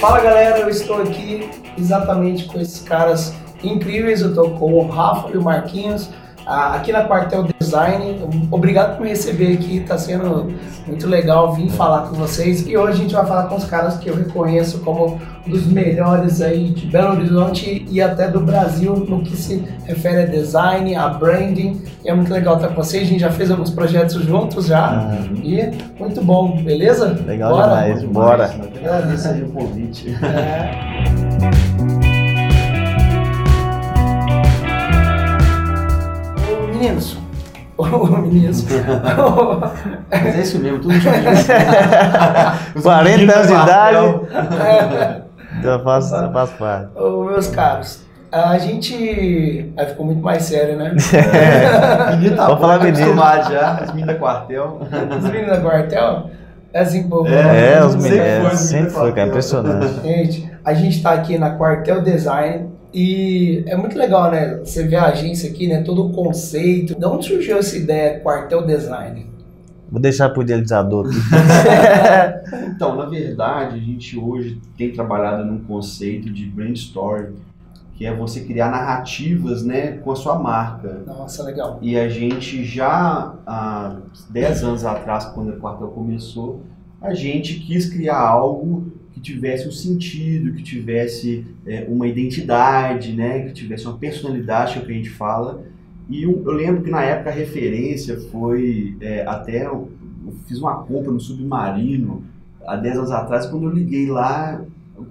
Fala galera, eu estou aqui exatamente com esses caras incríveis. Eu estou com o Rafa e o Marquinhos aqui na Quartel Design. Obrigado por me receber aqui, está sendo muito legal vir falar com vocês. E hoje a gente vai falar com os caras que eu reconheço como dos melhores aí de Belo Horizonte e até do Brasil no que se refere a design, a branding. E é muito legal estar com vocês. A gente já fez alguns projetos juntos já. Uhum. E muito bom, beleza? Legal bora? demais, bora. Agradeço aí o convite. É. meninos. Ô, meninos. Mas é isso mesmo, tudo junto. 40 anos de idade. Então eu faço, eu faço parte. Ô, meus caros, a gente. Aí ficou muito mais sério, né? É. Menino tá Vamos falar menino. já, as meninas da quartel. As meninas da quartel? É assim, pô. É, é os meninos. É, sempre foi, cara, impressionante. Gente, a gente tá aqui na Quartel Design e é muito legal, né? Você vê a agência aqui, né? Todo o conceito. De onde surgiu essa ideia quartel design? Vou deixar para o idealizador aqui. então, na verdade, a gente hoje tem trabalhado num conceito de brand story, que é você criar narrativas né, com a sua marca. Nossa, legal. E a gente já, há 10 anos atrás, quando o quartel começou, a gente quis criar algo que tivesse um sentido, que tivesse é, uma identidade, né, que tivesse uma personalidade, que é o que a gente fala. E eu, eu lembro que na época a referência foi é, até eu, eu, fiz uma compra no Submarino há 10 anos atrás, quando eu liguei lá,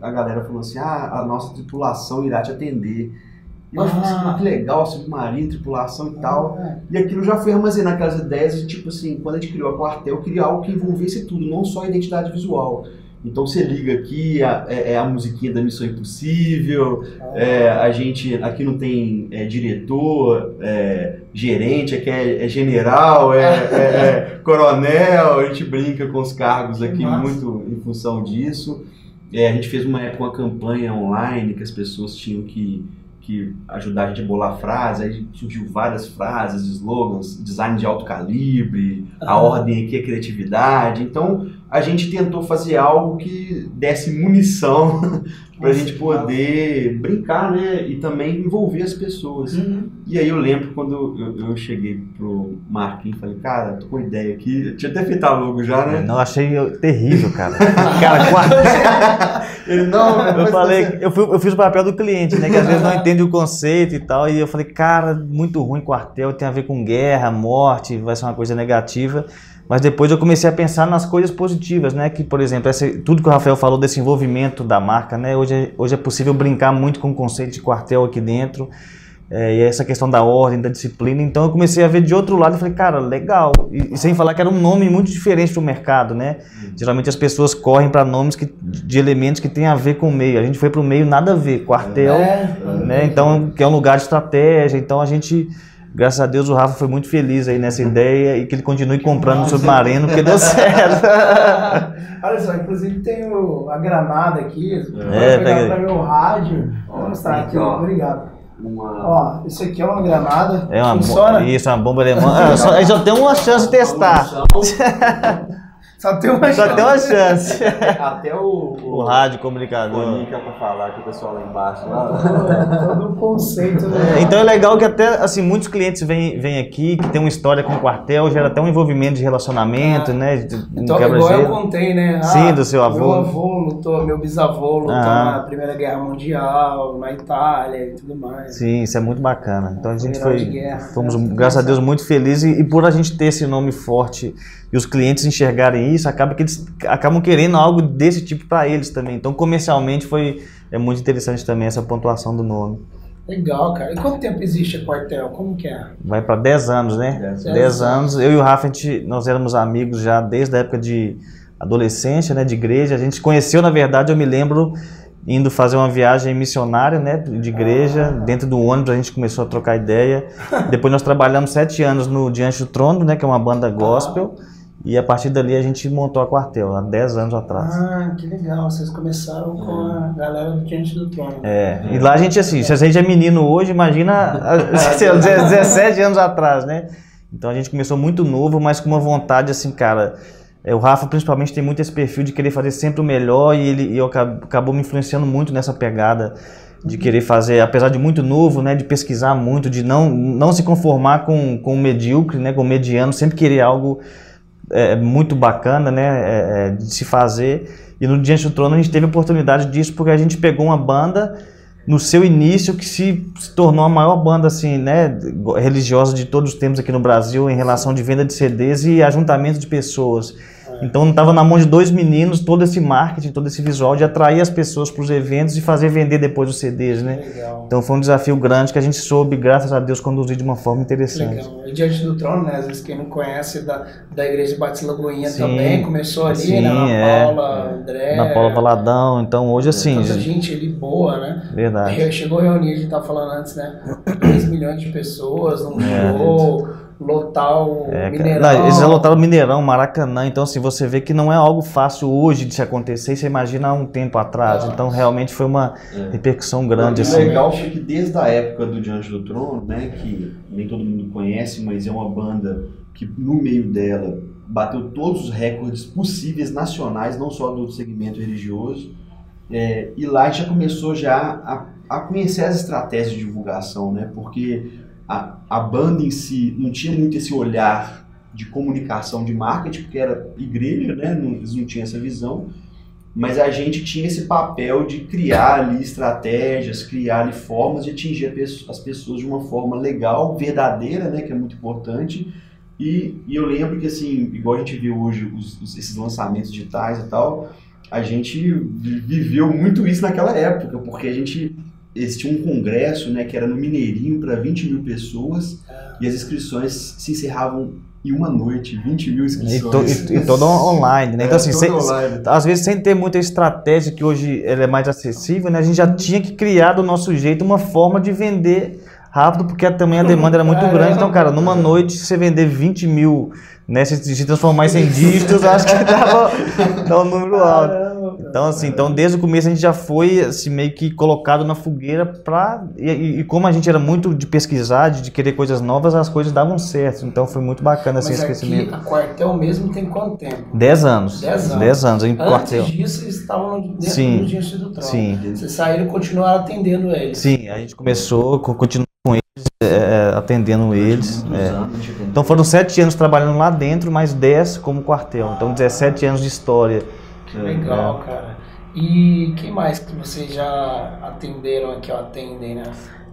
a galera falou assim: ah, a nossa tripulação irá te atender. E eu falei assim, ah, que legal, submarino, tripulação e tal. Ah, é. E aquilo já foi armazenando aquelas ideias, tipo assim, quando a gente criou a quartel, eu queria algo que envolvesse tudo, não só a identidade visual. Então você liga aqui, é, é a musiquinha da Missão Impossível, é, a gente aqui não tem é, diretor, é, gerente, aqui é, é general, é, coronel, a gente brinca com os cargos aqui muito em função disso. a gente fez uma época uma campanha online que as pessoas tinham que que ajudar a gente a bolar frases, aí surgiu várias frases, slogans, design de alto calibre, a ordem aqui é criatividade. Então, a gente tentou fazer algo que desse munição para a gente poder brincar, né? E também envolver as pessoas. Uhum. E aí eu lembro quando eu, eu cheguei pro Marquinhos e falei, cara, tô com ideia aqui. Eu tinha até feito a logo já, né? Não, achei terrível, cara. cara, quase... Ele, não, eu falei, eu, fui, eu fiz o papel do cliente, né? Que às vezes não entende o conceito e tal. E eu falei, cara, muito ruim quartel, tem a ver com guerra, morte, vai ser uma coisa negativa. Mas depois eu comecei a pensar nas coisas positivas, né? Que, por exemplo, esse, tudo que o Rafael falou desse envolvimento da marca, né? Hoje, é, hoje é possível brincar muito com o conceito de quartel aqui dentro. É, e essa questão da ordem, da disciplina. Então eu comecei a ver de outro lado e falei, cara, legal. E, e sem falar que era um nome muito diferente para o mercado, né? Uhum. Geralmente as pessoas correm para nomes que, de elementos que têm a ver com o meio. A gente foi para o meio nada a ver, quartel, é, né? Então, que é um lugar de estratégia. Então a gente Graças a Deus o Rafa foi muito feliz aí nessa ideia e que ele continue comprando o submarino, porque deu certo. Olha só, inclusive tem o, a granada aqui. É, pegar para meu rádio. Vou mostrar aqui, ó. Obrigado. Uma... Ó, isso aqui é uma granada. É uma Funciona? Isso, é uma bomba alemã. Ah, só, só tem uma chance de testar. Só tem uma Só chance. tem uma chance. Até o, o, o rádio comunicador. Comunica pra falar com o pessoal lá embaixo. Lá. Todo o conceito. Né? Então é legal que até assim, muitos clientes vêm, vêm aqui, que tem uma história com o quartel, gera até um envolvimento de relacionamento, ah. né? De, então, igual eu contei, né? Ah, Sim, do seu avô. Meu avô lutou, meu bisavô lutou ah. na Primeira Guerra Mundial, na Itália e tudo mais. Sim, isso é muito bacana. Então a gente foi. Guerra, fomos, graças a Deus, muito felizes e, e por a gente ter esse nome forte e os clientes enxergarem isso, acaba que eles acabam querendo algo desse tipo para eles também. Então, comercialmente foi é muito interessante também essa pontuação do nome. Legal, cara. E quanto tempo existe a Quartel? Como que é? Vai para 10 anos, né? 10 anos. Eu e o Rafa, a gente, nós éramos amigos já desde a época de adolescência, né, de igreja. A gente se conheceu, na verdade, eu me lembro indo fazer uma viagem missionária, né, de igreja, ah. dentro do ônibus a gente começou a trocar ideia. Depois nós trabalhamos sete anos no Diante do Trono, né, que é uma banda gospel. Ah. E a partir dali a gente montou a quartel, há 10 anos atrás. Ah, que legal. Vocês começaram com a galera do Diante do Trono. É. E lá a gente, assim, se a gente é menino hoje, imagina 17 anos atrás, né? Então a gente começou muito novo, mas com uma vontade, assim, cara, É, o Rafa, principalmente, tem muito esse perfil de querer fazer sempre o melhor e ele e eu, acabou me influenciando muito nessa pegada de querer fazer, apesar de muito novo, né, de pesquisar muito, de não, não se conformar com, com o medíocre, né, com o mediano, sempre querer algo é, muito bacana né, é, é de se fazer. E no Diante do Trono a gente teve a oportunidade disso porque a gente pegou uma banda no seu início que se, se, tornou a maior banda assim, né, religiosa de todos os tempos aqui no Brasil em relação de venda de CDs e ajuntamento de pessoas. Então não estava na mão de dois meninos todo esse marketing, todo esse visual de atrair as pessoas para os eventos e fazer vender depois os CDs, né? Legal. Então foi um desafio grande que a gente soube, graças a Deus, conduzir de uma forma interessante. Legal. E diante do trono, né? Às vezes quem não conhece da, da igreja de Batista Lagoinha sim, também começou ali, sim, né? Na é. Paula, André. Na Paula Valadão. Então hoje assim. Tanta gente ali boa, né? Verdade. Chegou a reunir, a gente estava falando antes, né? 3 milhões de pessoas num é, show lotar o é, Mineirão. Não, eles lotaram o Mineirão, Maracanã, então assim, você vê que não é algo fácil hoje de se acontecer, você imagina há um tempo atrás, ah, então realmente foi uma é. repercussão grande. O assim. legal foi que desde a época do Diante do Trono, né, que nem todo mundo conhece, mas é uma banda que no meio dela bateu todos os recordes possíveis nacionais, não só do segmento religioso, é, e lá já começou já a, a conhecer as estratégias de divulgação, né, porque a, a banda em si não tinha muito esse olhar de comunicação, de marketing, porque era igreja, né? Não, eles não tinham essa visão. Mas a gente tinha esse papel de criar ali estratégias, criar ali formas de atingir as pessoas de uma forma legal, verdadeira, né? Que é muito importante. E, e eu lembro que, assim, igual a gente vê hoje os, os, esses lançamentos digitais e tal, a gente viveu muito isso naquela época, porque a gente existia um congresso, né, que era no Mineirinho para 20 mil pessoas e as inscrições se encerravam em uma noite, 20 mil inscrições. E, to, e, e todo online, né? Então, é, assim, sem, online. às vezes sem ter muita estratégia que hoje ela é mais acessível, né? A gente já tinha que criar do nosso jeito uma forma de vender rápido, porque também a demanda era muito grande. Então, cara, numa noite, se você vender 20 mil, né, se, se transformar em dígitos, acho que dava, dava um número alto. Então, assim, então desde o começo a gente já foi assim, meio que colocado na fogueira para e, e, como a gente era muito de pesquisar, de, de, querer coisas novas, as coisas davam certo. Então foi muito bacana assim, Mas esse crescimento. a quartel mesmo tem quanto tempo? Dez anos. Dez anos. Dez anos em Antes quartel. disso, eles estavam dentro Sim. do Trono. Sim. Vocês saíram e continuaram atendendo eles. Sim, a gente começou, continuou com eles, é, atendendo eles. É. Então foram sete anos trabalhando lá dentro, mais dez como quartel. Então 17 anos de história. Que legal, é. cara. E quem mais que vocês já atenderam aqui, ó, atendem, né?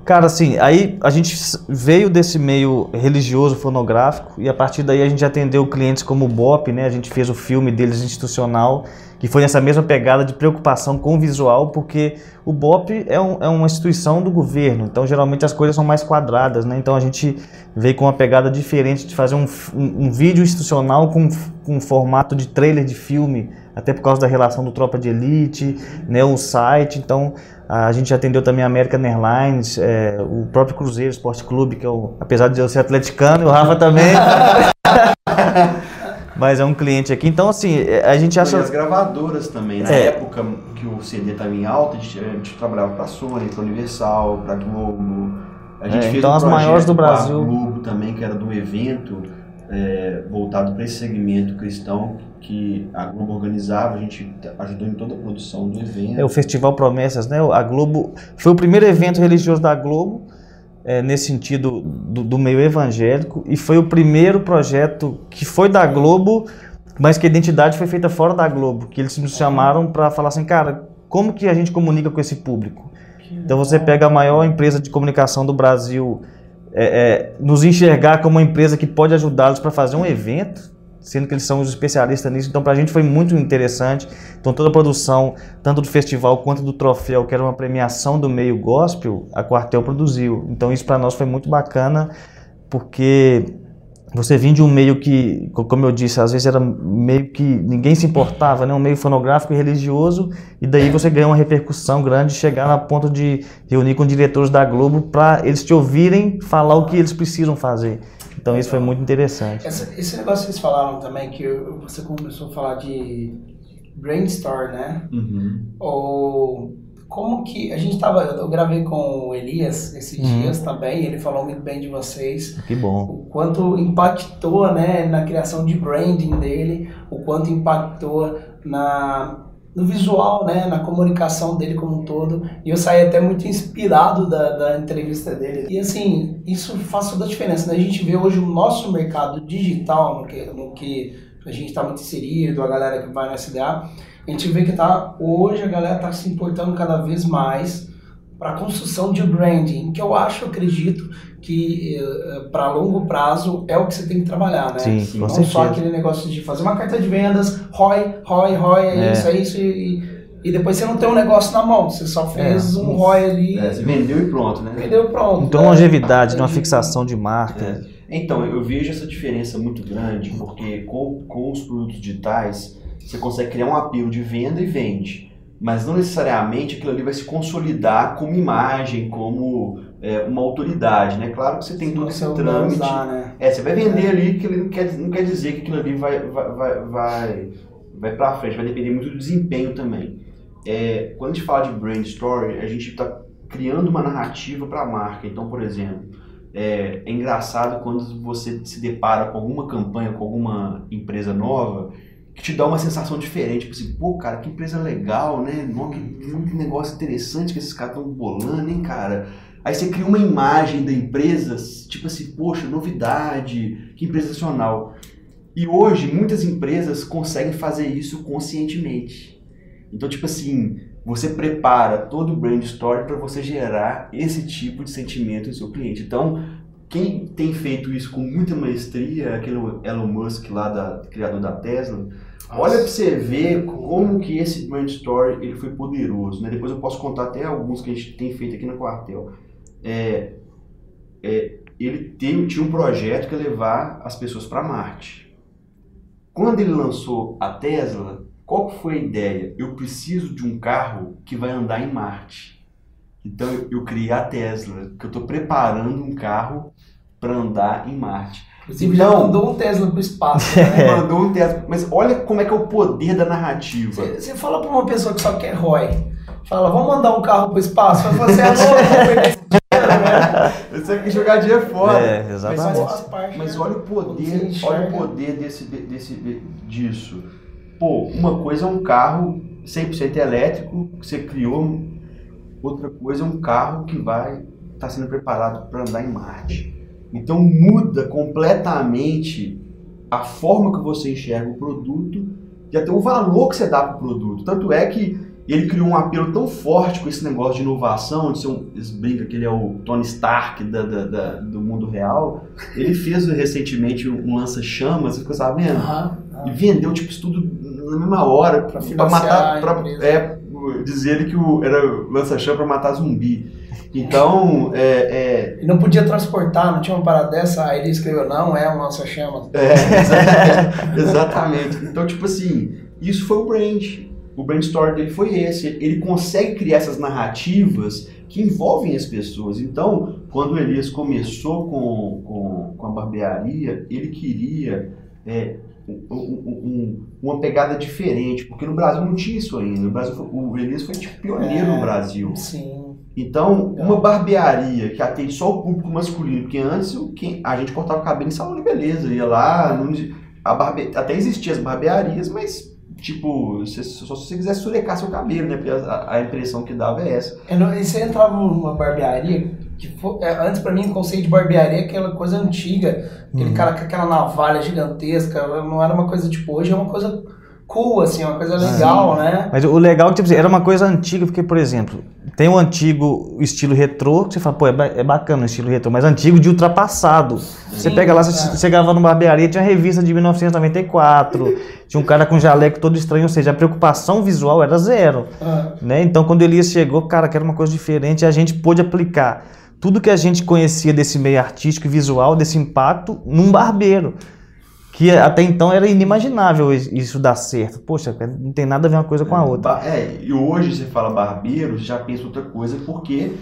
Cara, assim, aí a gente veio desse meio religioso fonográfico e a partir daí a gente atendeu clientes como o BOP, né? A gente fez o filme deles institucional, que foi nessa mesma pegada de preocupação com o visual, porque o BOP é, um, é uma instituição do governo, então geralmente as coisas são mais quadradas, né? Então a gente veio com uma pegada diferente de fazer um, um, um vídeo institucional com, com um formato de trailer de filme, até por causa da relação do Tropa de Elite, né, o site. Então, a gente atendeu também a American Airlines, é, o próprio Cruzeiro Esporte Clube, que é o, apesar de eu ser atleticano, e o Rafa também. Mas é um cliente aqui. Então, assim, é, a gente acha. E as gravadoras também. Na é. época que o CD estava em alta, a gente, a gente trabalhava para a Sony, para Universal, para Globo. A gente é, fez então, um as maiores do Brasil. Globo também, que era do evento é, voltado para esse segmento cristão que a Globo organizava, a gente ajudou em toda a produção do evento. É o Festival Promessas, né? A Globo foi o primeiro evento religioso da Globo é, nesse sentido do, do, meio evangélico e foi o primeiro projeto que foi da Globo, mas que a identidade foi feita fora da Globo, que eles nos chamaram para falar assim, cara, como que a gente comunica com esse público? Então você pega a maior empresa de comunicação do Brasil, é, é, nos enxergar como uma empresa que pode ajudá-los para fazer um evento sendo que eles são os especialistas nisso. Então, para a gente foi muito interessante. Então, toda a produção, tanto do festival quanto do troféu, que era uma premiação do meio gospel, a Quartel produziu. Então, isso para nós foi muito bacana, porque você vinha de um meio que, como eu disse, às vezes era meio que ninguém se importava, né? um meio fonográfico e religioso, e daí você ganha uma repercussão grande, chegar a ponto de reunir com diretores da Globo para eles te ouvirem falar o que eles precisam fazer. Então isso foi muito interessante. Essa, esse negócio que vocês falaram também, que você começou a falar de brainstorm, né? Uhum. Ou como que a gente tava, eu gravei com o Elias esses Uhum. dias também, ele falou muito bem de vocês, Que bom. o quanto impactou, né, na criação de branding dele, o quanto impactou na no visual, né, na comunicação dele como um todo. E eu saí até muito inspirado da, da entrevista dele. E assim, isso faz toda a diferença, né? A gente vê hoje o nosso mercado digital, no que, no que a gente está muito inserido, a galera que vai no SDA, a gente vê que tá hoje a galera está se importando cada vez mais para a construção de branding, que eu acho, eu acredito que para longo prazo é o que você tem que trabalhar, né? Sim, Sim, com Não só certeza. aquele negócio de fazer uma carta de vendas, ROI, ROI, ROI, é, É. isso, é isso, e, e depois você não tem um negócio na mão, você só fez É, um isso. ROI ali, É, você vendeu e pronto, né? vendeu pronto. Então, né? longevidade, uma É. fixação de marca. É. Então, eu vejo essa diferença muito grande, porque com, com os produtos digitais, você consegue criar um apelo de venda e vende. Mas não necessariamente aquilo ali vai se consolidar como imagem, como é, uma autoridade, né? Claro que você tem todo esse trâmite. usar, né? É, você vai vender ali, que ele não quer, não quer dizer que aquilo ali vai, vai, vai, vai, pra frente, vai depender muito do desempenho também. É, quando a gente fala de brand story, a gente está criando uma narrativa para a marca. Então, por exemplo, é, é engraçado quando você se depara com alguma campanha, com alguma empresa nova, que te dá uma sensação diferente. Tipo assim, pô, cara, que empresa legal, né? Que, que negócio interessante que esses caras estão bolando, hein, cara? Aí você cria uma imagem da empresa, tipo assim, poxa, novidade, que empresa nacional. E hoje muitas empresas conseguem fazer isso conscientemente. Então, tipo assim, você prepara todo o brand story para você gerar esse tipo de sentimento no seu cliente. Então, quem tem feito isso com muita maestria, aquele Elon Musk lá, da, criador da Tesla, olha para você ver como que esse brand story ele foi poderoso. Né? Depois eu posso contar até alguns que a gente tem feito aqui no quartel. É, é, ele tem, tinha um projeto que é levar as pessoas para Marte. Quando ele lançou a Tesla, qual que foi a ideia? Eu preciso de um carro que vai andar em Marte. Então eu, eu criei a Tesla, que eu estou preparando um carro para andar em Marte. Inclusive já Então- mandou um Tesla pro espaço, Ele né? mandou um Tesla, mas olha como é que é o poder da narrativa. Você fala pra uma pessoa que só quer ROI, fala, vamos mandar um carro pro espaço, vai falar, você é louco, né? Você quer jogar dinheiro fora. É, Mas exatamente. faz parte, Mas né? olha o poder, olha o poder desse, de- desse, de- disso. Pô, uma coisa é um carro 100% elétrico que você criou, outra coisa é um carro que vai estar sendo preparado para andar em Marte. Então muda completamente a forma que você enxerga o produto e até o valor que você dá para o produto. Tanto é que ele criou um apelo tão forte com esse negócio de inovação, de ser um, eles brincam que ele é o Tony Stark da- da- da- do mundo real. Ele fez recentemente um lança-chamas, você ficou sabendo? Aham, E aham. vendeu tipo isso tudo na mesma hora Pra matar, pra, é, dizer ele que o, era lança-chama para matar zumbi. Então, é, é, E não podia transportar, não tinha uma parada dessa, aí ele escreveu, não, é um lança-chamas. É, exatamente, exatamente. Então, tipo assim, isso foi o brand. O brand story dele foi esse. Ele consegue criar essas narrativas que envolvem as pessoas. Então, quando o Elias começou com, com, com a barbearia, ele queria é, um- um- um- uma pegada diferente, porque no Brasil não tinha isso ainda. No Brasil, foi- o Elias foi tipo, pioneiro É. no Brasil. Sim. Então, uma barbearia que atende só o público masculino, porque antes o que- a gente cortava cabelo em salão de beleza, ia lá, não- a barbe, até existiam as barbearias, mas tipo, você- só se você quisesse surecar seu cabelo, né? Porque a, a impressão que dava é essa. Eu não- e você entrava numa barbearia, que fo- é, antes pra mim o conceito de barbearia é aquela coisa antiga, aquele Uhum. cara com aquela navalha gigantesca, não era uma coisa tipo, hoje é uma coisa cool, assim, uma coisa legal, né? Mas o legal é que tipo, assim, era uma coisa antiga, porque, por exemplo, tem o antigo estilo retrô, que você fala, pô, é, é bacana o estilo retrô, mas antigo de ultrapassado. Você Sim, pega lá, é. você chegava numa barbearia, tinha revista de 1994, tinha um cara com jaleco todo estranho, ou seja, a preocupação visual era zero. Ah, né? Então, quando Elias chegou, cara, que era uma coisa diferente, a gente pôde aplicar tudo que a gente conhecia desse meio artístico e visual, desse impacto, num barbeiro. Que até então era inimaginável is- isso dar certo. Poxa, não tem nada a ver uma coisa com a outra. Ba- É, e hoje você fala barbeiro, você já pensa outra coisa porque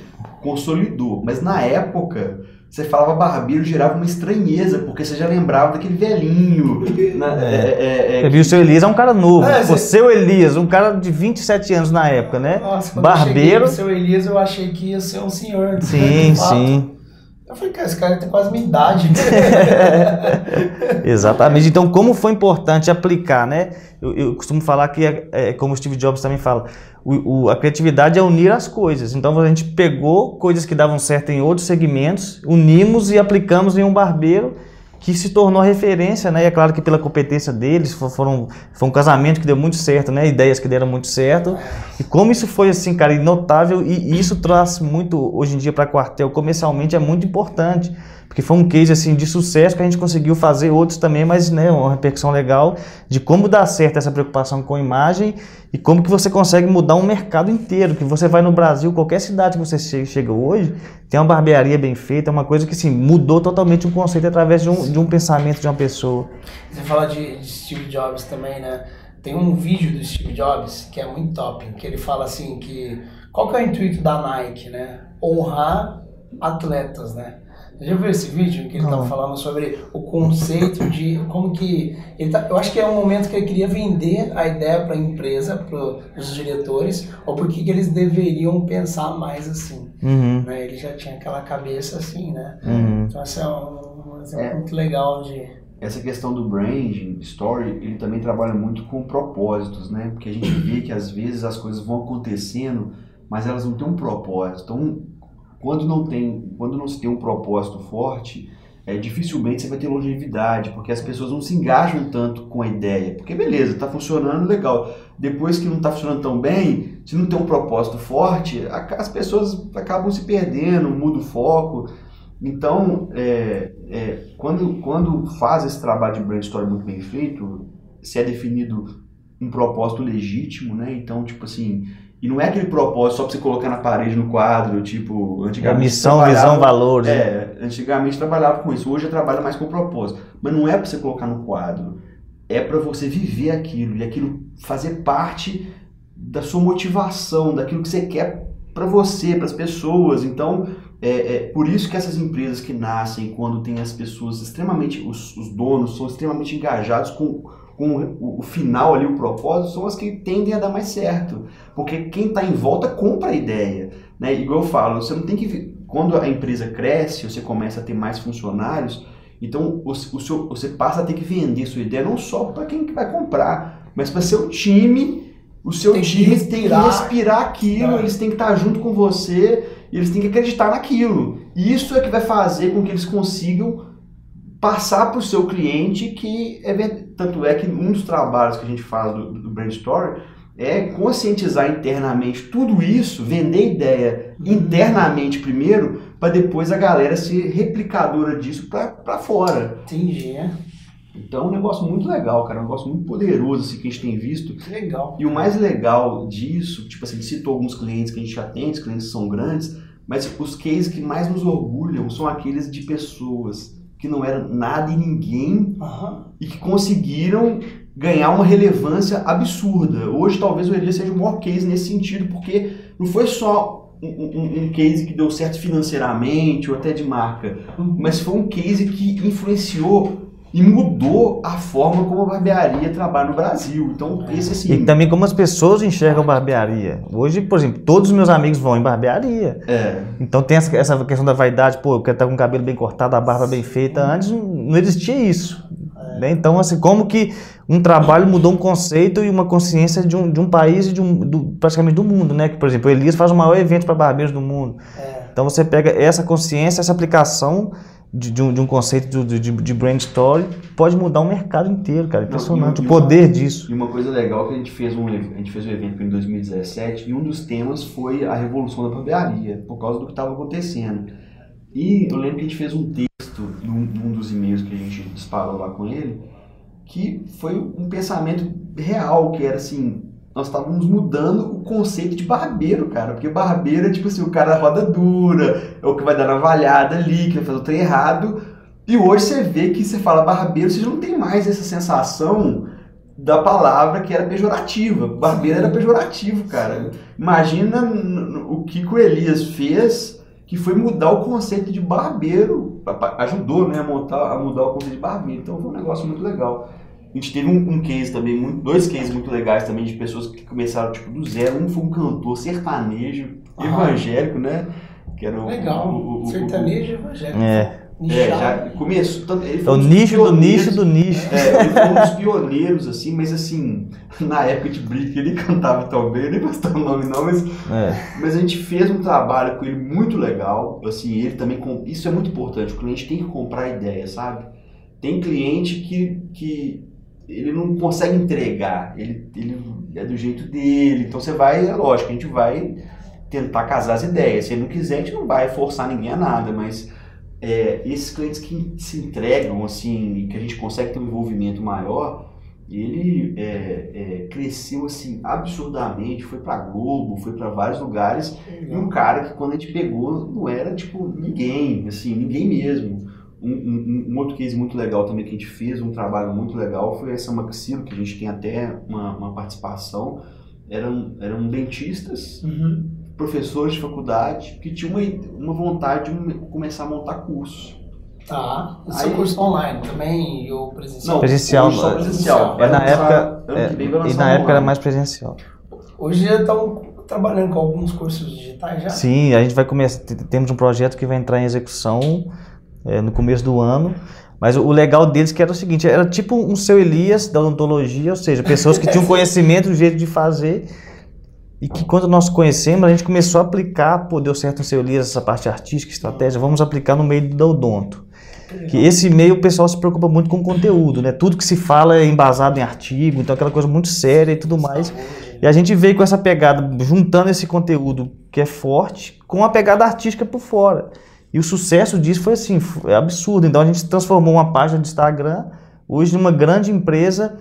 consolidou. Mas na época, você falava barbeiro, gerava uma estranheza, porque você já lembrava daquele velhinho. Né? É. É, é, é, Você viu o seu Elias é um cara novo. É, o você- seu Elias, um cara de 27 anos na época, né? Nossa, quando Barbeiro. eu cheguei no seu Elias, eu achei que ia ser um senhor. Sim, de fato. sim. Eu falei, cara, esse cara tem quase minha idade. Exatamente. Então, como foi importante aplicar, né? Eu, eu costumo falar que, é, é, como o Steve Jobs também fala, o, o- a criatividade é unir as coisas. Então, a gente pegou coisas que davam certo em outros segmentos, unimos e aplicamos em um barbeiro que se tornou referência, né? E é claro que pela competência deles, fo- foram, foi um casamento que deu muito certo, né? Ideias que deram muito certo. E como isso foi, assim, cara, notável e isso traz muito, hoje em dia, para quartel, comercialmente, é muito importante. Porque foi um case, assim, de sucesso que a gente conseguiu fazer outros também, mas, né, uma repercussão legal de como dá certo essa preocupação com imagem e como que você consegue mudar um mercado inteiro. Que você vai no Brasil, qualquer cidade que você che- chega hoje, tem uma barbearia bem feita, é uma coisa que, assim, mudou totalmente um conceito através de um, de um pensamento de uma pessoa. Você fala de, de Steve Jobs também, né? Tem um vídeo do Steve Jobs que é muito top, que ele fala assim que qual que é o intuito da Nike, né? Honrar atletas, né? Você já viu esse vídeo em que ele estava falando sobre o conceito de como que ele tá, eu acho que é um momento que ele queria vender a ideia para a empresa, para os diretores, ou porque que eles deveriam pensar mais assim. Uhum, Né? Ele já tinha aquela cabeça assim, né? uhum. Então esse é um, um exemplo É. muito legal de essa questão do branding, story, ele também trabalha muito com propósitos, né? Porque a gente vê que às vezes as coisas vão acontecendo, mas elas não têm um propósito. Então, quando não tem, quando não se tem um propósito forte, é, dificilmente você vai ter longevidade, porque as pessoas não se engajam tanto com a ideia. Porque beleza, tá funcionando legal. Depois que não tá funcionando tão bem, se não tem um propósito forte, as pessoas acabam se perdendo, muda o foco. Então, é, é, quando, quando faz esse trabalho de brainstorm muito bem feito, se é definido um propósito legítimo, né? Então, tipo assim, e não é aquele propósito só pra você colocar na parede, no quadro, tipo, É antigamente. missão, trabalhava- visão, valores. né? É, antigamente trabalhava com isso, hoje eu trabalho mais com propósito. Mas não é pra você colocar no quadro, é pra você viver aquilo e aquilo fazer parte da sua motivação, daquilo que você quer pra você, para as pessoas. Então, é, é por isso que essas empresas que nascem quando tem as pessoas extremamente, os, os donos são extremamente engajados com, com o, final ali, o propósito, são as que tendem a dar mais certo. Porque quem está em volta compra a ideia. Né? Igual eu falo, você não tem que. Quando a empresa cresce, você começa a ter mais funcionários, então o, seu, você passa a ter que vender sua ideia não só para quem que vai comprar, mas para seu time. O seu Tem que time tem que respirar. aquilo, É. eles têm que estar junto com você, eles têm que acreditar naquilo. Isso é que vai fazer com que eles consigam passar para o seu cliente que é tanto é que um dos trabalhos que a gente faz do, do brainstorm é conscientizar internamente tudo isso, vender ideia internamente primeiro, para depois a galera ser replicadora disso para fora. Entendi, né? Então é um negócio muito legal, cara, é um negócio muito poderoso assim, que a gente tem visto. Que legal. E o mais legal disso, tipo assim, citou alguns clientes que a gente já tem, os clientes são grandes, mas os cases que mais nos orgulham são aqueles de pessoas que não eram nada e ninguém Aham. e que conseguiram ganhar uma relevância absurda. Hoje talvez o Elias seja o maior case nesse sentido, porque não foi só um, um- um case que deu certo financeiramente ou até de marca, mas foi um case que influenciou e mudou a forma como a barbearia trabalha no Brasil. Então, esse assim. E também como as pessoas enxergam barbearia. Hoje, por exemplo, todos os meus amigos vão em barbearia. É, Então tem essa, essa questão da vaidade, pô, eu quero estar com o cabelo bem cortado, a barba bem feita. Antes não existia isso. né? Então, assim, como que um trabalho mudou um conceito e uma consciência de um, de um país e de um, do, praticamente do mundo, né? Que, por exemplo, o Elias faz o maior evento para barbeiros do mundo. É. Então você pega essa consciência, essa aplicação de, de um, de um conceito de, de, brand story, pode mudar o mercado inteiro, cara. Impressionante e- e o poder disso. E uma coisa legal que a gente fez um, a gente fez um evento em 2017 e um dos temas foi a revolução da barbearia, por causa do que estava acontecendo. E eu lembro que a gente fez um texto num, num dos e-mails que a gente disparou lá com ele, que foi um pensamento real, que era assim, nós estávamos mudando o conceito de barbeiro, cara, porque barbeiro é tipo assim, o cara roda dura, é o que vai dar navalhada ali, que vai fazer o trem errado, e hoje você vê que você fala barbeiro, você já não tem mais essa sensação da palavra que era pejorativa. Barbeiro era pejorativo, cara. Imagina o que, que o Elias fez, que foi mudar o conceito de barbeiro, ajudou né, a, montar, a mudar o conceito de barbeiro. Então foi um negócio muito legal. A gente teve um, um case também, muito, dois cases muito legais também de pessoas que começaram tipo do zero. Um foi um cantor sertanejo, ah. evangélico, né? Que era o, Legal, o, o, sertanejo evangélico. É. É, já começou. Ele é o nicho do nicho do nicho. É, ele foi um dos pioneiros, assim, mas assim, na época de Brick ele cantava tão bem, nem gostava o nome não, mas, é. mas a gente fez um trabalho com ele muito legal. Assim, ele também. Isso é muito importante, o cliente tem que comprar ideia, sabe? Tem cliente que, que ele não consegue entregar, ele, ele é do jeito dele, então você vai, é lógico, a gente vai tentar casar as ideias. Se ele não quiser, a gente não vai forçar ninguém a nada, mas é, esses clientes que se entregam, assim, que a gente consegue ter um envolvimento maior, ele é, é, cresceu assim absurdamente, foi para Globo, foi para vários lugares, e um cara que quando a gente pegou não era tipo ninguém, assim, ninguém mesmo. Um, um, um, outro case muito legal também que a gente fez, um trabalho muito legal, foi essa Maxilo, que a gente tem até uma, uma participação. Eram, eram dentistas uhum professores de faculdade que tinham uma, uma vontade de começar a montar curso. Tá. Esse Aí, é curso online também ou presencial? Não, presencial. Só presencial. É, na época, é, e na época era mais presencial. Hoje já estão trabalhando com alguns cursos digitais já? Sim, a gente vai começar, temos um projeto que vai entrar em execução é, no começo do ano. Mas o legal deles que era o seguinte, era tipo um seu Elias da odontologia, ou seja, pessoas que tinham conhecimento do jeito de fazer e que quando nós conhecemos, a gente começou a aplicar, pô, deu certo no seu Elias, essa parte artística, estratégia, vamos aplicar no meio do odonto. Que esse meio o pessoal se preocupa muito com o conteúdo, né? Tudo que se fala é embasado em artigo, então aquela coisa muito séria e tudo mais. E a gente veio com essa pegada, juntando esse conteúdo que é forte com a pegada artística por fora. E o sucesso disso foi assim, é absurdo. Então a gente transformou uma página de Instagram hoje numa grande empresa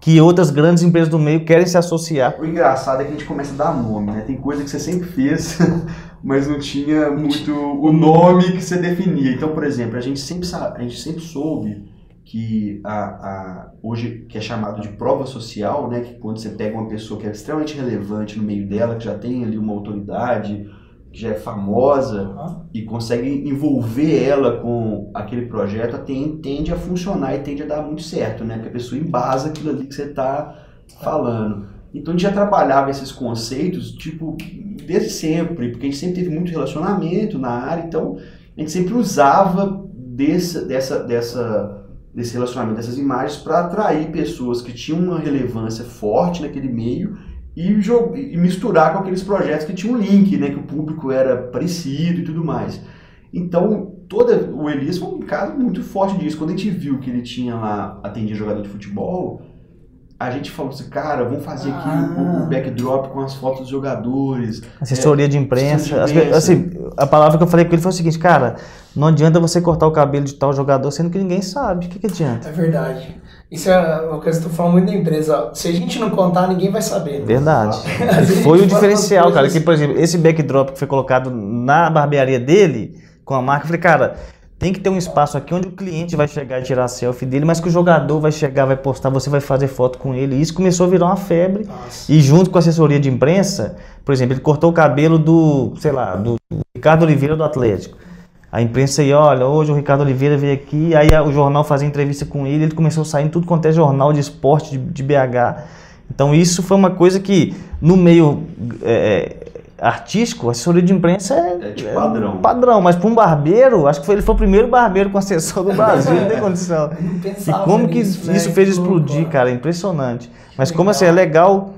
que outras grandes empresas do meio querem se associar. O engraçado é que a gente começa a dar nome, né? Tem coisa que você sempre fez, mas não tinha muito o nome que você definia. Então, por exemplo, a gente sempre, a gente sempre soube que a, a, hoje que é chamado de prova social, né, que quando você pega uma pessoa que é extremamente relevante no meio dela, que já tem ali uma autoridade, já é famosa uhum. e consegue envolver ela com aquele projeto, tem, tende a funcionar e tende a dar muito certo, né? Porque a pessoa embasa aquilo ali que você está falando. Então a gente já trabalhava esses conceitos, tipo, desde sempre, porque a gente sempre teve muito relacionamento na área, então a gente sempre usava desse, dessa, dessa, desse relacionamento, dessas imagens, para atrair pessoas que tinham uma relevância forte naquele meio e, e misturar com aqueles projetos que tinham um link, né, que o público era parecido e tudo mais. Então, toda o Elias foi um caso muito forte disso. Quando a gente viu que ele tinha lá atendido jogador de futebol, a gente falou assim, cara, vamos fazer aqui ah. o, backdrop com as fotos dos jogadores. Assessoria é, de imprensa. De imprensa. Assim, a palavra que eu falei com ele foi o seguinte, cara, não adianta você cortar o cabelo de tal jogador sendo que ninguém sabe. O que, que adianta? É verdade. Isso é uma coisa que tu fala muito da empresa. Se a gente não contar, ninguém vai saber. Né? Verdade. foi o diferencial, cara. Que, por exemplo, esse backdrop que foi colocado na barbearia dele, com a marca, eu falei, cara, tem que ter um espaço aqui onde o cliente vai chegar e tirar a selfie dele, mas que o jogador vai chegar, vai postar, você vai fazer foto com ele. E isso começou a virar uma febre. Nossa. E junto com a assessoria de imprensa, por exemplo, ele cortou o cabelo do, sei lá, do Ricardo Oliveira do Atlético. A imprensa aí, olha, hoje o Ricardo Oliveira veio aqui, aí o jornal fazia entrevista com ele, ele começou a sair em tudo quanto é jornal de esporte de, de BH. Então isso foi uma coisa que no meio é, é artístico, assessoria de imprensa é, é de padrão. É padrão, mas para um barbeiro, acho que foi, ele foi o primeiro barbeiro com assessor do Brasil, não tem condição. E como que isso, né? fez explodir, cara, impressionante. Mas como assim, é legal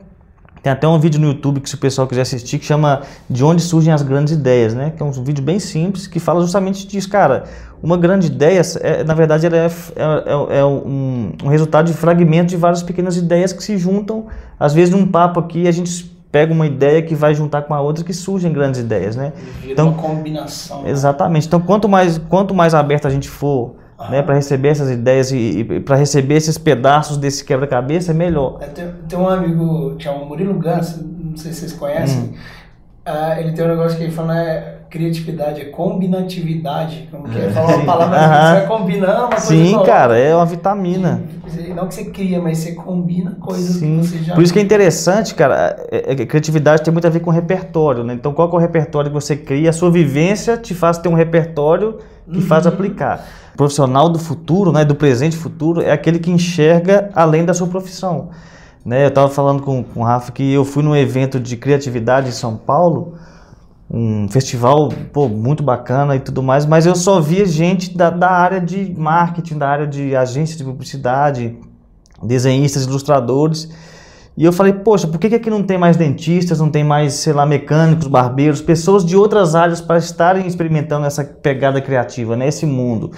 tem até um vídeo no YouTube que se o pessoal quiser assistir que chama De onde surgem as grandes ideias, né? Que é um vídeo bem simples que fala justamente disso, cara. Uma grande ideia, é, na verdade, ela é, é, é um, um, resultado de fragmento de várias pequenas ideias que se juntam. Às vezes, num papo aqui, a gente pega uma ideia que vai juntar com a outra que surgem grandes ideias, né? Então, uma combinação. Né? Exatamente. Então, quanto mais, quanto mais aberto a gente for né, para receber essas ideias e, e para receber esses pedaços desse quebra-cabeça é melhor. É, tem, tem, um amigo que é o Murilo Gans, não sei se vocês conhecem. Hum. uh, ele tem um negócio que ele fala, né? criatividade, é combinatividade. Como que é? Falar uma palavra você vai combinando uma coisa Sim, cara, é uma vitamina. Não que você cria, mas você combina coisas Sim. que você já. Por isso que é interessante, cara, é, é, criatividade tem muito a ver com repertório, né? Então, qual é o repertório que você cria? A sua vivência te faz ter um repertório que uhum. faz aplicar. Profissional do futuro, né, do presente futuro, é aquele que enxerga além da sua profissão. Né? Eu estava falando com, com o Rafa que eu fui num evento de criatividade em São Paulo um festival pô, muito bacana e tudo mais, mas eu só via gente da, da área de marketing, da área de agência de publicidade, desenhistas, ilustradores. E eu falei, poxa, por que, que aqui não tem mais dentistas, não tem mais, sei lá, mecânicos, barbeiros, pessoas de outras áreas para estarem experimentando essa pegada criativa, né, esse mundo?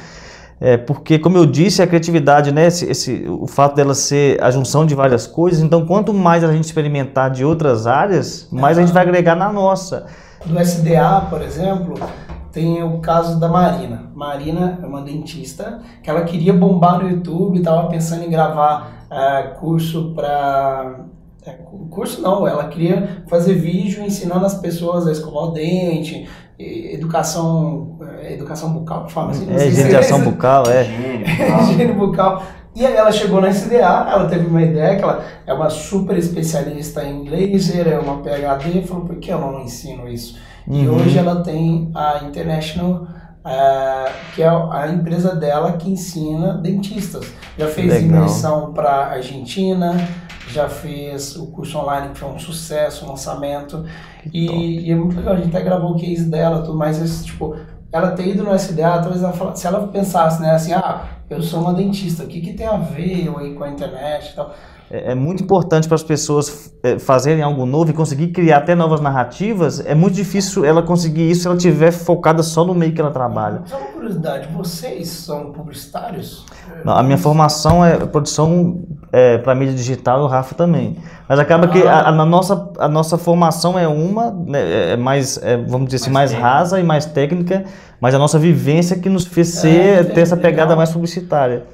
É, porque, como eu disse, a criatividade, né, esse, esse, o fato dela ser a junção de várias coisas, então quanto mais a gente experimentar de outras áreas, mais a gente vai agregar na nossa do SDA, por exemplo, tem o caso da Marina. Marina é uma dentista que ela queria bombar no YouTube, estava pensando em gravar uh, curso para é, curso não, ela queria fazer vídeo ensinando as pessoas a escovar o dente, educação, é, educação bucal, fala assim. É, higienização bucal, é. Higiene bucal. E aí ela chegou na SDA, ela teve uma ideia que ela é uma super especialista em laser, é uma PhD, falou, por que eu não ensino isso? Uhum. E hoje ela tem a International, uh, que é a empresa dela que ensina dentistas. Já fez Legal. imersão para Argentina, já fez o curso online que foi um sucesso, um lançamento. E, e, é muito legal, a gente até gravou o case dela, tudo mais, esse, tipo, ela ter ido no SDA, talvez ela fala, se ela pensasse, né, assim, ah, eu sou uma dentista, o que, que tem a ver eu aí com a internet e tal? É, é muito importante para as pessoas é, fazerem algo novo e conseguir criar até novas narrativas. É muito difícil ela conseguir isso se ela estiver focada só no meio que ela trabalha. Só uma curiosidade, vocês são publicitários? Não, a minha formação é produção é, para mídia digital e o Rafa também. Mas acaba ah. que a, a, nossa, a nossa formação é uma, né, é, é mais, é, vamos dizer assim, mais, mais rasa e mais técnica, mas a nossa vivência que nos fez ser, é, ter essa pegada mais publicitária.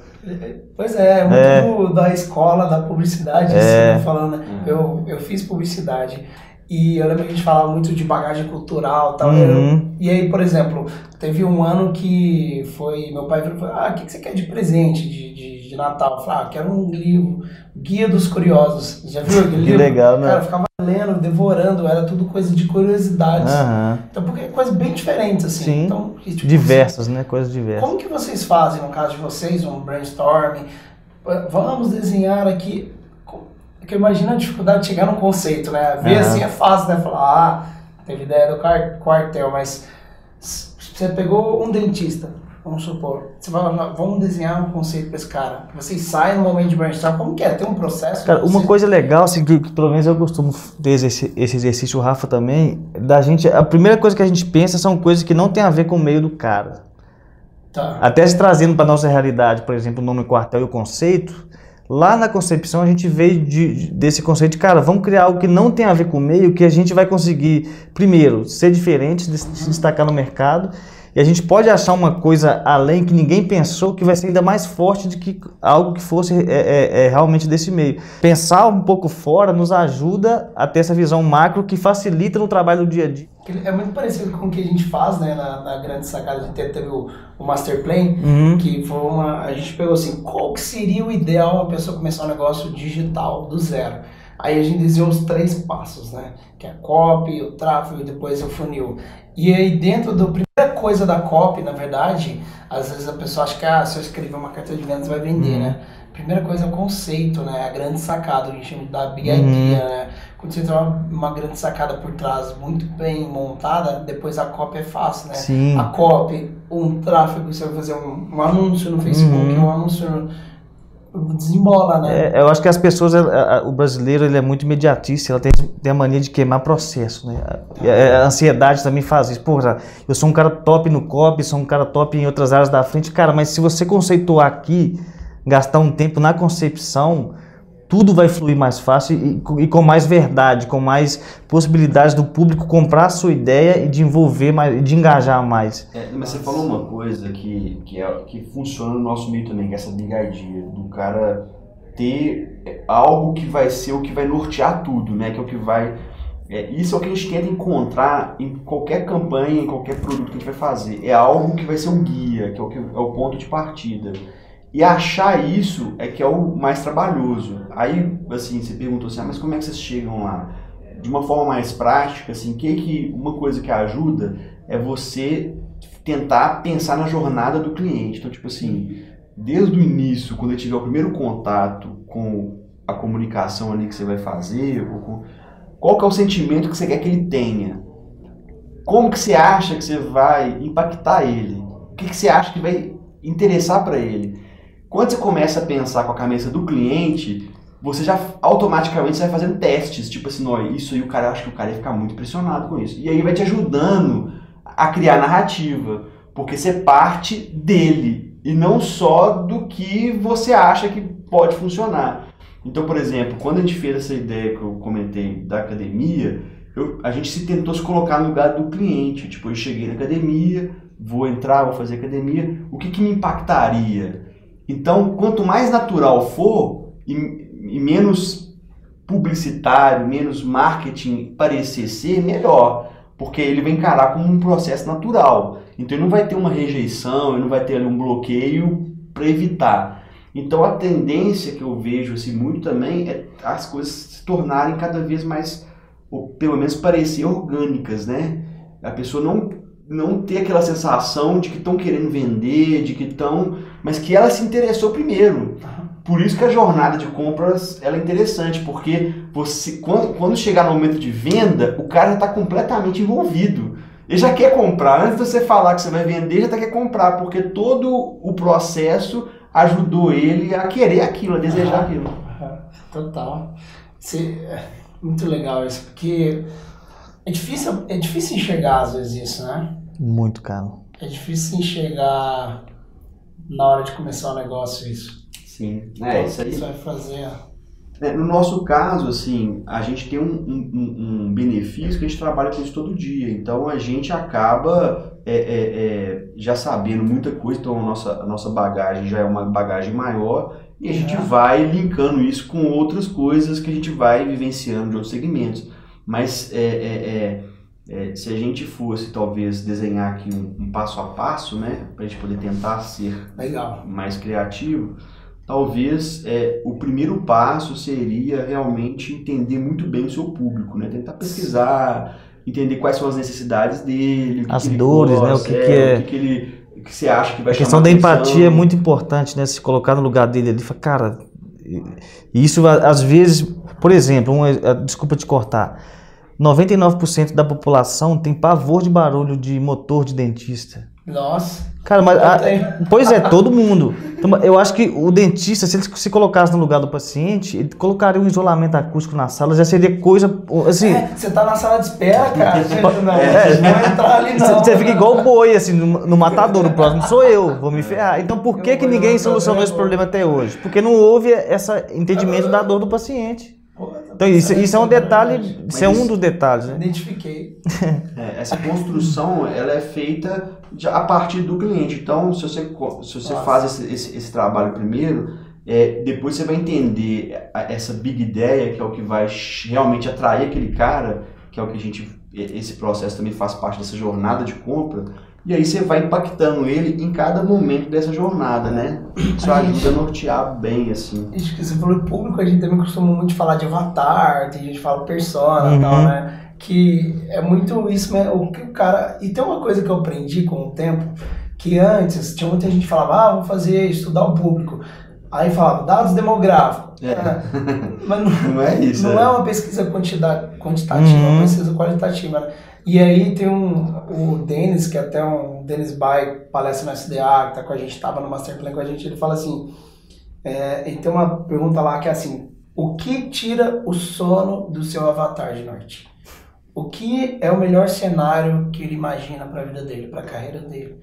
Pois é, é muito é. da escola da publicidade, é. assim, falando, né? Uhum. Eu, eu fiz publicidade e eu lembro que a gente falava muito de bagagem cultural tal. Uhum. Eu, e aí, por exemplo, teve um ano que foi. Meu pai falou: Ah, o que, que você quer de presente de, de, de Natal? Eu falei: Ah, quero um livro, Guia dos Curiosos. Já viu aquele que livro? legal, né? Cara, eu ficava lendo, devorando, era tudo coisa de curiosidades. Uhum. Então, porque é coisa bem diferente, assim. Sim. Então, tipo, Diversas, né? Coisas diversas. Como que vocês fazem, no caso de vocês, um brainstorming? Vamos desenhar aqui porque imagina a dificuldade de chegar num conceito, né? Ver uhum. assim é fácil, né? Falar, ah, teve ideia do quartel, mas você pegou um dentista, vamos supor, você vai vamos desenhar um conceito para esse cara. Vocês saem no momento de brainstorm, como que é? Tem um processo? Cara, uma coisa legal, assim, que, que, pelo menos eu costumo ter esse, esse exercício, o Rafa também, da gente, a primeira coisa que a gente pensa são coisas que não tem a ver com o meio do cara. Tá. Até se trazendo para nossa realidade, por exemplo, o nome quartel e o conceito, Lá na concepção a gente veio de, desse conceito de, cara, vamos criar algo que não tem a ver com o meio, que a gente vai conseguir, primeiro, ser diferente, se destacar no mercado, e a gente pode achar uma coisa além que ninguém pensou que vai ser ainda mais forte do que algo que fosse é, é, é, realmente desse meio. Pensar um pouco fora nos ajuda a ter essa visão macro que facilita no trabalho do dia a dia. É muito parecido com o que a gente faz né, na, na grande sacada de ter, teve o, o Master Plan, uhum. que foi uma. A gente pegou assim, qual que seria o ideal uma pessoa começar um negócio digital, do zero? Aí a gente desenhou os três passos, né? Que é a copy, o tráfego e depois o funil. E aí dentro da primeira coisa da copy, na verdade, às vezes a pessoa acha que ah, se eu escrever uma carta de vendas vai vender, uhum. né? Primeira coisa é o conceito, né? A grande sacada, a gente chama da big uhum. idea, né? Quando você tem uma, uma, grande sacada por trás muito bem montada, depois a copy é fácil, né? Sim. A copy, um tráfego, você vai fazer um, um anúncio no Facebook, uhum. um anúncio no desembola, né? É, eu acho que as pessoas, o brasileiro, ele é muito imediatista, ela tem, tem a mania de queimar processo, né? A, a ansiedade também faz isso. Porra, eu sou um cara top no copy, sou um cara top em outras áreas da frente. Cara, mas se você conceituar aqui, gastar um tempo na concepção, tudo vai fluir mais fácil e, e, com mais verdade, com mais possibilidades do público comprar a sua ideia e de envolver mais, de engajar mais. É, mas você falou uma coisa que, que, é, que funciona no nosso meio também, que é essa bigardia, do cara ter algo que vai ser o que vai nortear tudo, né? Que é o que vai É, isso é o que a gente tenta encontrar em qualquer campanha, em qualquer produto que a gente vai fazer. É algo que vai ser um guia, que é o, que, é o ponto de partida. E achar isso é que é o mais trabalhoso. Aí, assim, você perguntou assim, ah, mas como é que vocês chegam lá? De uma forma mais prática, assim, que, que uma coisa que ajuda é você tentar pensar na jornada do cliente. Então, tipo assim, desde o início, quando ele tiver o primeiro contato com a comunicação ali que você vai fazer, com, qual que é o sentimento que você quer que ele tenha? Como que você acha que você vai impactar ele? O que, que você acha que vai interessar para ele? Quando você começa a pensar com a cabeça do cliente, você já automaticamente vai fazendo testes, tipo assim, ó, isso aí o cara acha que o cara ia ficar muito impressionado com isso. E aí vai te ajudando a criar narrativa, porque você parte dele e não só do que você acha que pode funcionar. Então, por exemplo, quando a gente fez essa ideia que eu comentei da academia, eu, a gente se tentou se colocar no lugar do cliente. Tipo, eu cheguei na academia, vou entrar, vou fazer academia, o que, que me impactaria? Então, quanto mais natural for e, e menos publicitário, menos marketing parecer ser, melhor porque ele vai encarar como um processo natural. Então ele não vai ter uma rejeição, ele não vai ter ali um bloqueio para evitar. Então a tendência que eu vejo assim muito também é as coisas se tornarem cada vez mais, ou pelo menos parecer orgânicas, né? A pessoa não não ter aquela sensação de que estão querendo vender, de que estão, mas que ela se interessou primeiro. Por isso que a jornada de compras ela é interessante, porque você quando, quando chegar no momento de venda, o cara está completamente envolvido. Ele já quer comprar. Antes de você falar que você vai vender, já tá quer comprar, porque todo o processo ajudou ele a querer aquilo, a desejar aquilo. Total. é muito legal isso, porque é difícil, é difícil enxergar às vezes isso, né? Muito, caro. É difícil enxergar na hora de começar o negócio isso. Sim, é, então, isso aí. vai fazer. É, no nosso caso, assim, a gente tem um, um, um, benefício que a gente trabalha com isso todo dia. Então a gente acaba é, é, é, já sabendo muita coisa, então a nossa, a nossa bagagem já é uma bagagem maior e a gente vai linkando isso com outras coisas que a gente vai vivenciando de outros segmentos. Mas é, é, é, se a gente fosse talvez desenhar aqui um, um passo a passo, né, para a gente poder tentar ser Legal. mais criativo, talvez é, o primeiro passo seria realmente entender muito bem o seu público, né? Tentar pesquisar, entender quais são as necessidades dele, as dores, gosta, né? O que, é, que é, o que, que ele o que você acha que vai A questão da empatia é muito importante, né? Se colocar no lugar dele ali, cara, isso às vezes, por exemplo, um, desculpa te cortar, 99% da população tem pavor de barulho de motor de dentista. Nossa. Cara, mas. A, pois é, todo mundo. Então, eu acho que o dentista, se ele se colocasse no lugar do paciente, ele colocaria um isolamento acústico na sala, já seria coisa. Assim, é, você tá na sala de espera, cara. não, é, não entrar ali, não. Você fica igual o boi, assim, no, no matador. O próximo sou eu, vou me ferrar. Então, por que, que ninguém solucionou esse problema até hoje? Porque não houve esse entendimento da dor do paciente. Então, isso, isso é um detalhe, isso é um dos detalhes. Né? Identifiquei. É, essa construção ela é feita a partir do cliente. Então, se você, se você faz esse, esse, esse, trabalho primeiro, é, depois você vai entender essa big ideia, que é o que vai realmente atrair aquele cara, que é o que a gente. Esse processo também faz parte dessa jornada de compra. E aí você vai impactando ele em cada momento dessa jornada, né? Isso a ajuda gente, a nortear bem, assim. Isso que você falou público, a gente também costuma muito falar de avatar, tem gente que fala persona e uhum. tal, né? Que é muito isso, né? o que o cara... E tem uma coisa que eu aprendi com o tempo, que antes tinha muita gente que falava, ah, vou fazer, estudar o público. Aí falava, dados demográficos. É. é. Mas não, não, é isso. Não é, é uma pesquisa quantitativa, uhum. é uma pesquisa qualitativa. Né? E aí tem um, o Denis, que é até um Denis Bay, palestra no SDA, que tá com a gente, estava no Masterplan com a gente, ele fala assim, é, ele tem uma pergunta lá que é assim, o que tira o sono do seu avatar de norte? O que é o melhor cenário que ele imagina para a vida dele, para a carreira dele?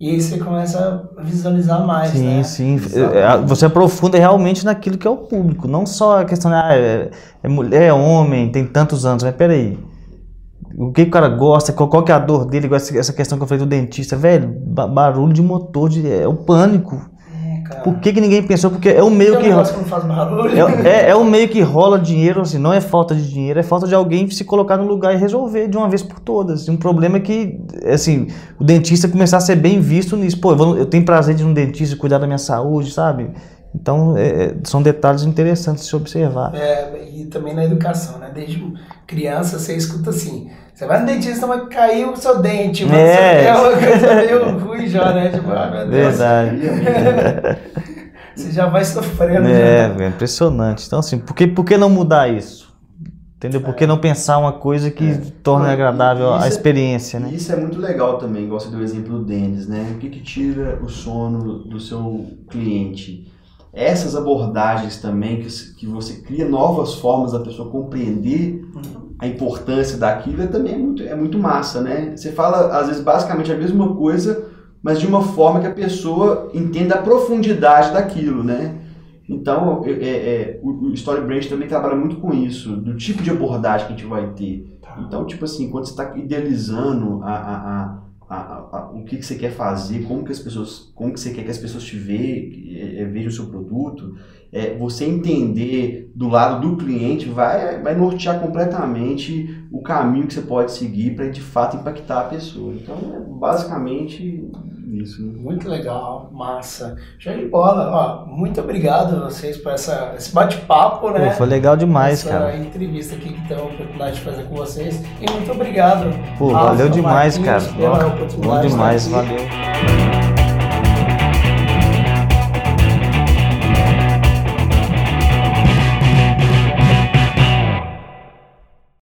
E aí você começa a visualizar mais, sim, né? Sim, sim. É, você aprofunda realmente naquilo que é o público, não só a questão de ah, é, é mulher, é homem, tem tantos anos, mas peraí, o que o cara gosta, qual, qual que é a dor dele, essa questão que eu falei do dentista, velho, barulho de motor, de, é o pânico. É. Por que, que ninguém pensou? Porque é um meio um que. que não faz barulho. É, é, é um meio que rola dinheiro, assim, não é falta de dinheiro, é falta de alguém se colocar no lugar e resolver de uma vez por todas. Um problema é que, assim, o dentista começar a ser bem visto nisso. Pô, eu, vou- eu tenho prazer de ir no dentista cuidar da minha saúde, sabe? Então, é, são detalhes interessantes de se observar. É, e também na educação, né? Desde criança você escuta assim. Você vai no dentista, vai cair o seu dente. Mas É. é uma coisa meio ruim já, né? Tipo, ah, meu Deus. Verdade. Você já vai sofrendo. É, já. velho, impressionante. Então, assim, por que, por que não mudar isso? Entendeu? Por que não pensar uma coisa que torne Não, agradável isso a é- experiência, E né? isso é muito legal também, igual você deu o exemplo do Denis, né? O que, que tira o sono do seu cliente? Essas abordagens também, que, que você cria novas formas da pessoa compreender a importância daquilo, é também é muito, é muito massa, né? Você fala, às vezes, basicamente a mesma coisa, mas de uma forma que a pessoa entenda a profundidade daquilo, né? Então, é, é, o, o Story Brand também trabalha muito com isso, do tipo de abordagem que a gente vai ter. Então, tipo assim, quando você está idealizando a, a, a, a- a- o que, que você quer fazer, como que as pessoas, como que você quer que as pessoas te ve- é, é, vejam o seu produto, é, você entender do lado do cliente vai, vai nortear completamente o caminho que você pode seguir para de fato impactar a pessoa. Então, é basicamente isso. Muito legal, massa. Show de bola. Ó, muito obrigado a vocês por essa, esse bate-papo, né? Pô, foi legal demais, essa cara. entrevista aqui que tenho a oportunidade de fazer com vocês. E muito obrigado. Pô, valeu demais, cara. Pela Bom de demais, valeu.